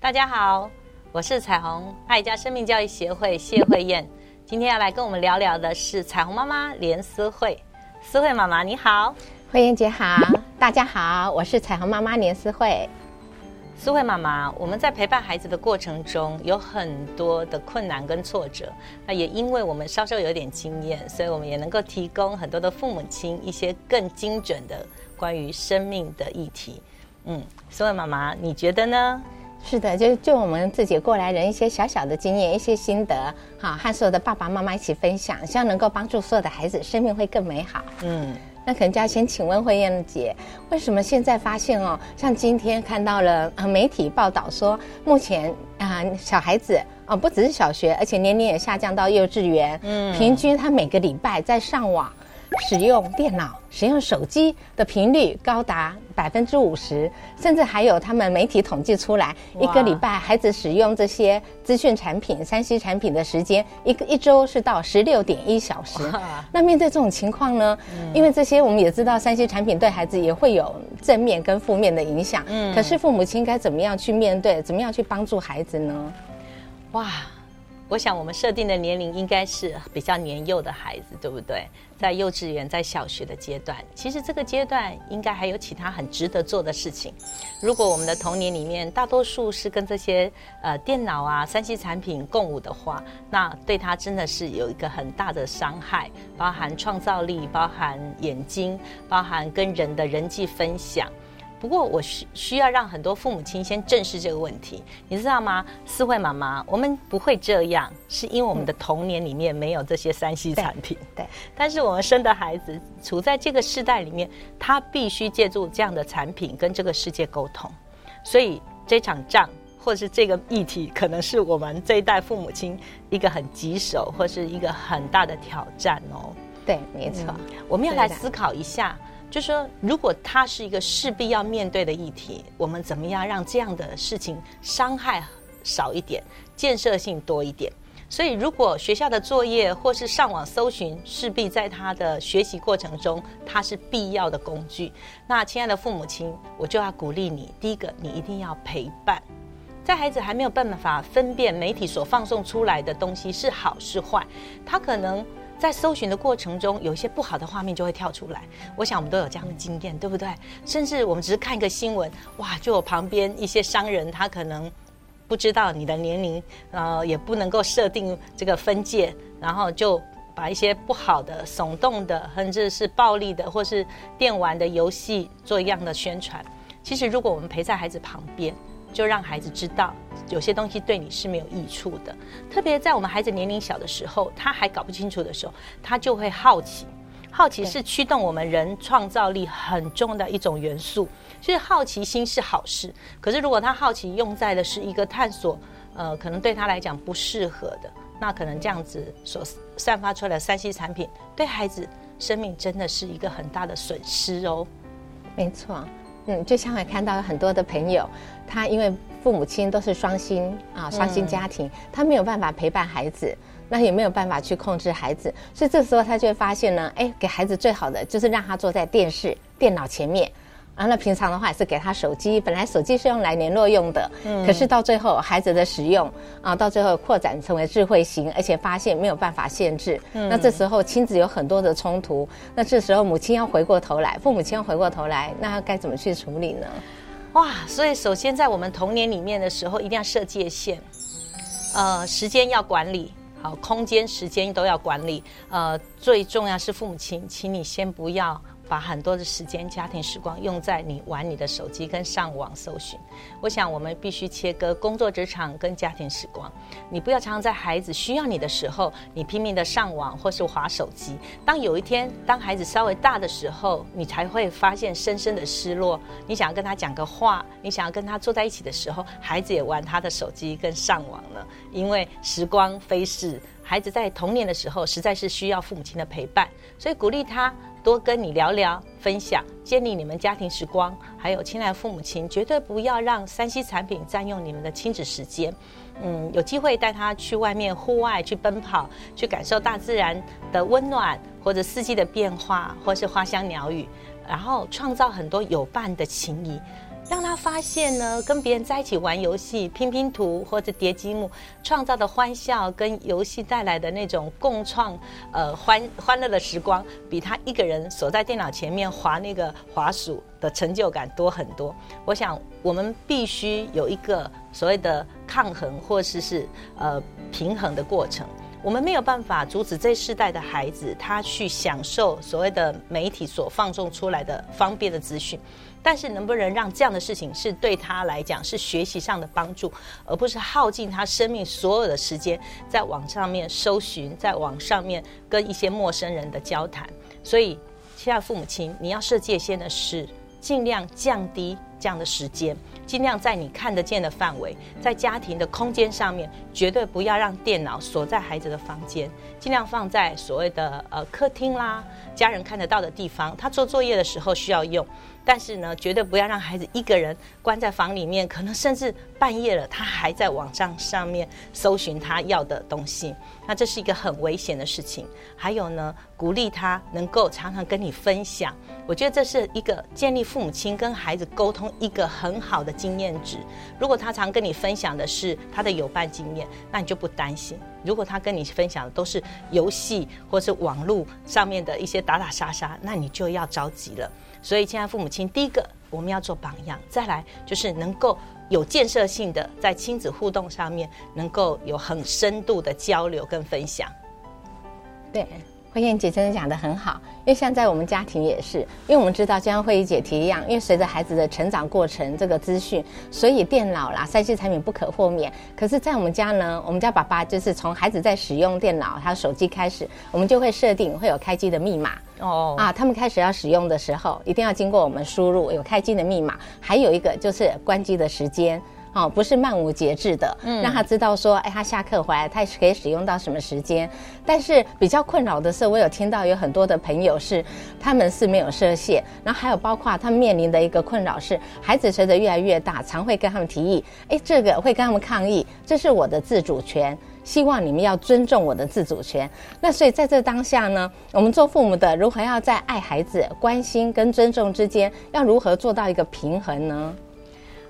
大家好，我是彩虹爱家生命教育协会谢慧燕，今天要来跟我们聊聊的是彩虹妈妈连思慧。思慧妈妈你好，慧燕姐好，大家好，我是彩虹妈妈连思慧。思慧妈妈，我们在陪伴孩子的过程中有很多的困难跟挫折，那也因为我们稍稍有点经验，所以我们也能够提供很多的父母亲一些更精准的关于生命的议题。嗯，苏慧妈妈，你觉得呢？是的，就就我们自己过来人一些小小的经验、一些心得，哈，和所有的爸爸妈妈一起分享，希望能够帮助所有的孩子生命会更美好。嗯，那可能就要先请问慧燕姐，为什么现在发现哦，像今天看到了呃媒体报道说，目前啊小孩子啊不只是小学，而且年龄也下降到幼稚园，嗯，平均他每个礼拜在上网。使用电脑、使用手机的频率高达百分之五十，甚至还有他们媒体统计出来，一个礼拜孩子使用这些资讯产品、三 C 产品的时间，一个一周是到十六点一小时。那面对这种情况呢？因为这些我们也知道，三 C 产品对孩子也会有正面跟负面的影响。嗯，可是父母亲该怎么样去面对？怎么样去帮助孩子呢？哇！我想，我们设定的年龄应该是比较年幼的孩子，对不对？在幼稚园、在小学的阶段，其实这个阶段应该还有其他很值得做的事情。如果我们的童年里面大多数是跟这些呃电脑啊、三 C 产品共舞的话，那对他真的是有一个很大的伤害，包含创造力、包含眼睛、包含跟人的人际分享。不过，我需需要让很多父母亲先正视这个问题，你知道吗？思慧妈妈，我们不会这样，是因为我们的童年里面没有这些三 C 产品。对。但是我们生的孩子处在这个世代里面，他必须借助这样的产品跟这个世界沟通。所以这场仗，或者是这个议题，可能是我们这一代父母亲一个很棘手，或是一个很大的挑战哦。对，没错。我们要来思考一下。就是说，如果它是一个势必要面对的议题，我们怎么样让这样的事情伤害少一点，建设性多一点？所以，如果学校的作业或是上网搜寻，势必在他的学习过程中，它是必要的工具。那，亲爱的父母亲，我就要鼓励你：第一个，你一定要陪伴，在孩子还没有办法分辨媒体所放送出来的东西是好是坏，他可能。在搜寻的过程中，有一些不好的画面就会跳出来。我想我们都有这样的经验，对不对？甚至我们只是看一个新闻，哇，就有旁边一些商人，他可能不知道你的年龄，呃，也不能够设定这个分界，然后就把一些不好的、耸动的，甚至是暴力的，或是电玩的游戏做一样的宣传。其实，如果我们陪在孩子旁边，就让孩子知道，有些东西对你是没有益处的。特别在我们孩子年龄小的时候，他还搞不清楚的时候，他就会好奇。好奇是驱动我们人创造力很重的一种元素。所以好奇心是好事。可是如果他好奇用在的是一个探索，呃，可能对他来讲不适合的，那可能这样子所散发出来的三 C 产品，对孩子生命真的是一个很大的损失哦。没错。嗯，就像我看到很多的朋友，他因为父母亲都是双薪啊，双薪家庭，他没有办法陪伴孩子，那也没有办法去控制孩子，所以这时候他就会发现呢，哎，给孩子最好的就是让他坐在电视、电脑前面。啊，那平常的话也是给他手机，本来手机是用来联络用的，嗯，可是到最后孩子的使用啊，到最后扩展成为智慧型，而且发现没有办法限制，嗯，那这时候亲子有很多的冲突，那这时候母亲要回过头来，父母亲要回过头来，那该怎么去处理呢？哇，所以首先在我们童年里面的时候，一定要设界限，呃，时间要管理好，空间、时间都要管理，呃，最重要是父母亲，请你先不要。把很多的时间、家庭时光用在你玩你的手机跟上网搜寻。我想我们必须切割工作职场跟家庭时光。你不要常常在孩子需要你的时候，你拼命的上网或是划手机。当有一天，当孩子稍微大的时候，你才会发现深深的失落。你想要跟他讲个话，你想要跟他坐在一起的时候，孩子也玩他的手机跟上网了。因为时光飞逝，孩子在童年的时候实在是需要父母亲的陪伴，所以鼓励他。多跟你聊聊、分享，建立你们家庭时光。还有，亲爱的父母亲，绝对不要让三 C 产品占用你们的亲子时间。嗯，有机会带他去外面户外去奔跑，去感受大自然的温暖，或者四季的变化，或是花香鸟语，然后创造很多有伴的情谊。让他发现呢，跟别人在一起玩游戏、拼拼图或者叠积木，创造的欢笑跟游戏带来的那种共创呃欢欢乐的时光，比他一个人锁在电脑前面划那个滑鼠的成就感多很多。我想，我们必须有一个所谓的抗衡或者是呃平衡的过程。我们没有办法阻止这世代的孩子他去享受所谓的媒体所放纵出来的方便的资讯。但是能不能让这样的事情是对他来讲是学习上的帮助，而不是耗尽他生命所有的时间在网上面搜寻，在网上面跟一些陌生人的交谈？所以，亲爱的父母亲，你要设界限的是尽量降低这样的时间，尽量在你看得见的范围，在家庭的空间上面，绝对不要让电脑锁在孩子的房间，尽量放在所谓的呃客厅啦，家人看得到的地方，他做作业的时候需要用。但是呢，绝对不要让孩子一个人关在房里面，可能甚至半夜了，他还在网上上面搜寻他要的东西，那这是一个很危险的事情。还有呢，鼓励他能够常常跟你分享，我觉得这是一个建立父母亲跟孩子沟通一个很好的经验值。如果他常跟你分享的是他的有伴经验，那你就不担心；如果他跟你分享的都是游戏或是网络上面的一些打打杀杀，那你就要着急了。所以，亲爱父母亲，第一个我们要做榜样，再来就是能够有建设性的在亲子互动上面，能够有很深度的交流跟分享。对。慧燕姐真的讲的很好，因为像在我们家庭也是，因为我们知道，就像慧怡姐提一样，因为随着孩子的成长过程，这个资讯，所以电脑啦、三 C 产品不可豁免。可是，在我们家呢，我们家爸爸就是从孩子在使用电脑、他手机开始，我们就会设定会有开机的密码哦啊，他们开始要使用的时候，一定要经过我们输入有开机的密码，还有一个就是关机的时间。哦，不是漫无节制的，嗯，让他知道说，哎，他下课回来，他可以使用到什么时间。但是比较困扰的是，我有听到有很多的朋友是，他们是没有设限，然后还有包括他们面临的一个困扰是，孩子随着越来越大，常会跟他们提议，哎，这个会跟他们抗议，这是我的自主权，希望你们要尊重我的自主权。那所以在这当下呢，我们做父母的如何要在爱孩子、关心跟尊重之间，要如何做到一个平衡呢？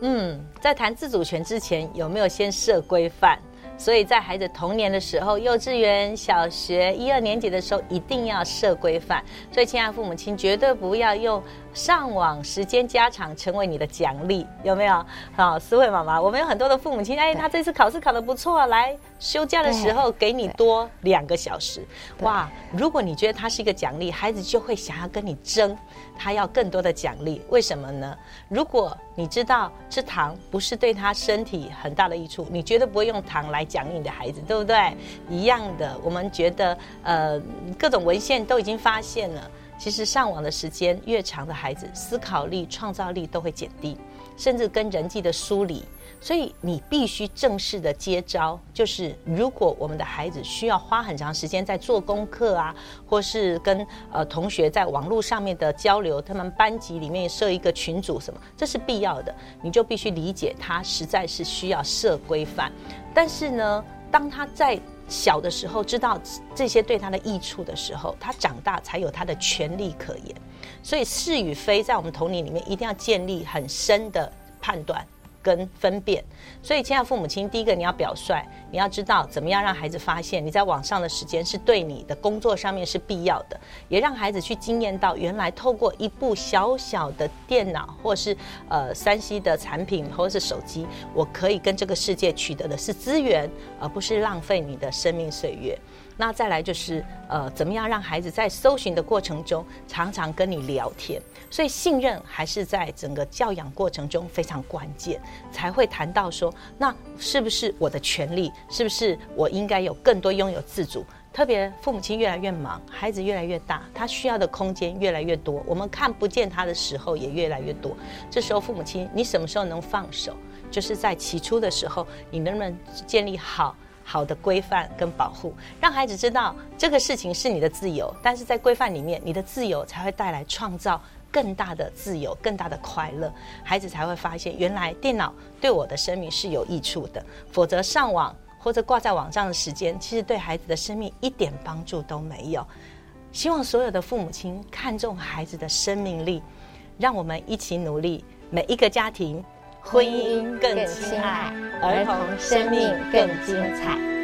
嗯，在谈自主权之前，有没有先设规范？所以在孩子童年的时候，幼稚园、小学一二年级的时候，一定要设规范。所以，亲爱的父母亲，绝对不要用上网时间加长成为你的奖励，有没有？好，思慧妈妈，我们有很多的父母亲，哎，他这次考试考得不错，来休假的时候给你多两个小时。哇，如果你觉得他是一个奖励，孩子就会想要跟你争。他要更多的奖励，为什么呢？如果你知道吃糖不是对他身体很大的益处，你绝对不会用糖来奖励你的孩子，对不对？一样的，我们觉得，呃，各种文献都已经发现了，其实上网的时间越长的孩子，思考力、创造力都会减低，甚至跟人际的疏离。所以你必须正式的接招，就是如果我们的孩子需要花很长时间在做功课啊，或是跟呃同学在网络上面的交流，他们班级里面设一个群组什么，这是必要的，你就必须理解他实在是需要设规范。但是呢，当他在小的时候知道这些对他的益处的时候，他长大才有他的权利可言。所以是与非在我们童年里面一定要建立很深的判断。跟分辨，所以亲爱父母亲，第一个你要表率，你要知道怎么样让孩子发现你在网上的时间是对你的工作上面是必要的，也让孩子去经验到原来透过一部小小的电脑或是呃三 C 的产品或者是手机，我可以跟这个世界取得的是资源，而不是浪费你的生命岁月。那再来就是，呃，怎么样让孩子在搜寻的过程中常常跟你聊天？所以信任还是在整个教养过程中非常关键，才会谈到说，那是不是我的权利？是不是我应该有更多拥有自主？特别父母亲越来越忙，孩子越来越大，他需要的空间越来越多，我们看不见他的时候也越来越多。这时候父母亲，你什么时候能放手？就是在起初的时候，你能不能建立好？好的规范跟保护，让孩子知道这个事情是你的自由，但是在规范里面，你的自由才会带来创造更大的自由、更大的快乐。孩子才会发现，原来电脑对我的生命是有益处的，否则上网或者挂在网上的时间，其实对孩子的生命一点帮助都没有。希望所有的父母亲看重孩子的生命力，让我们一起努力，每一个家庭。婚姻更亲爱，儿童生命更精彩。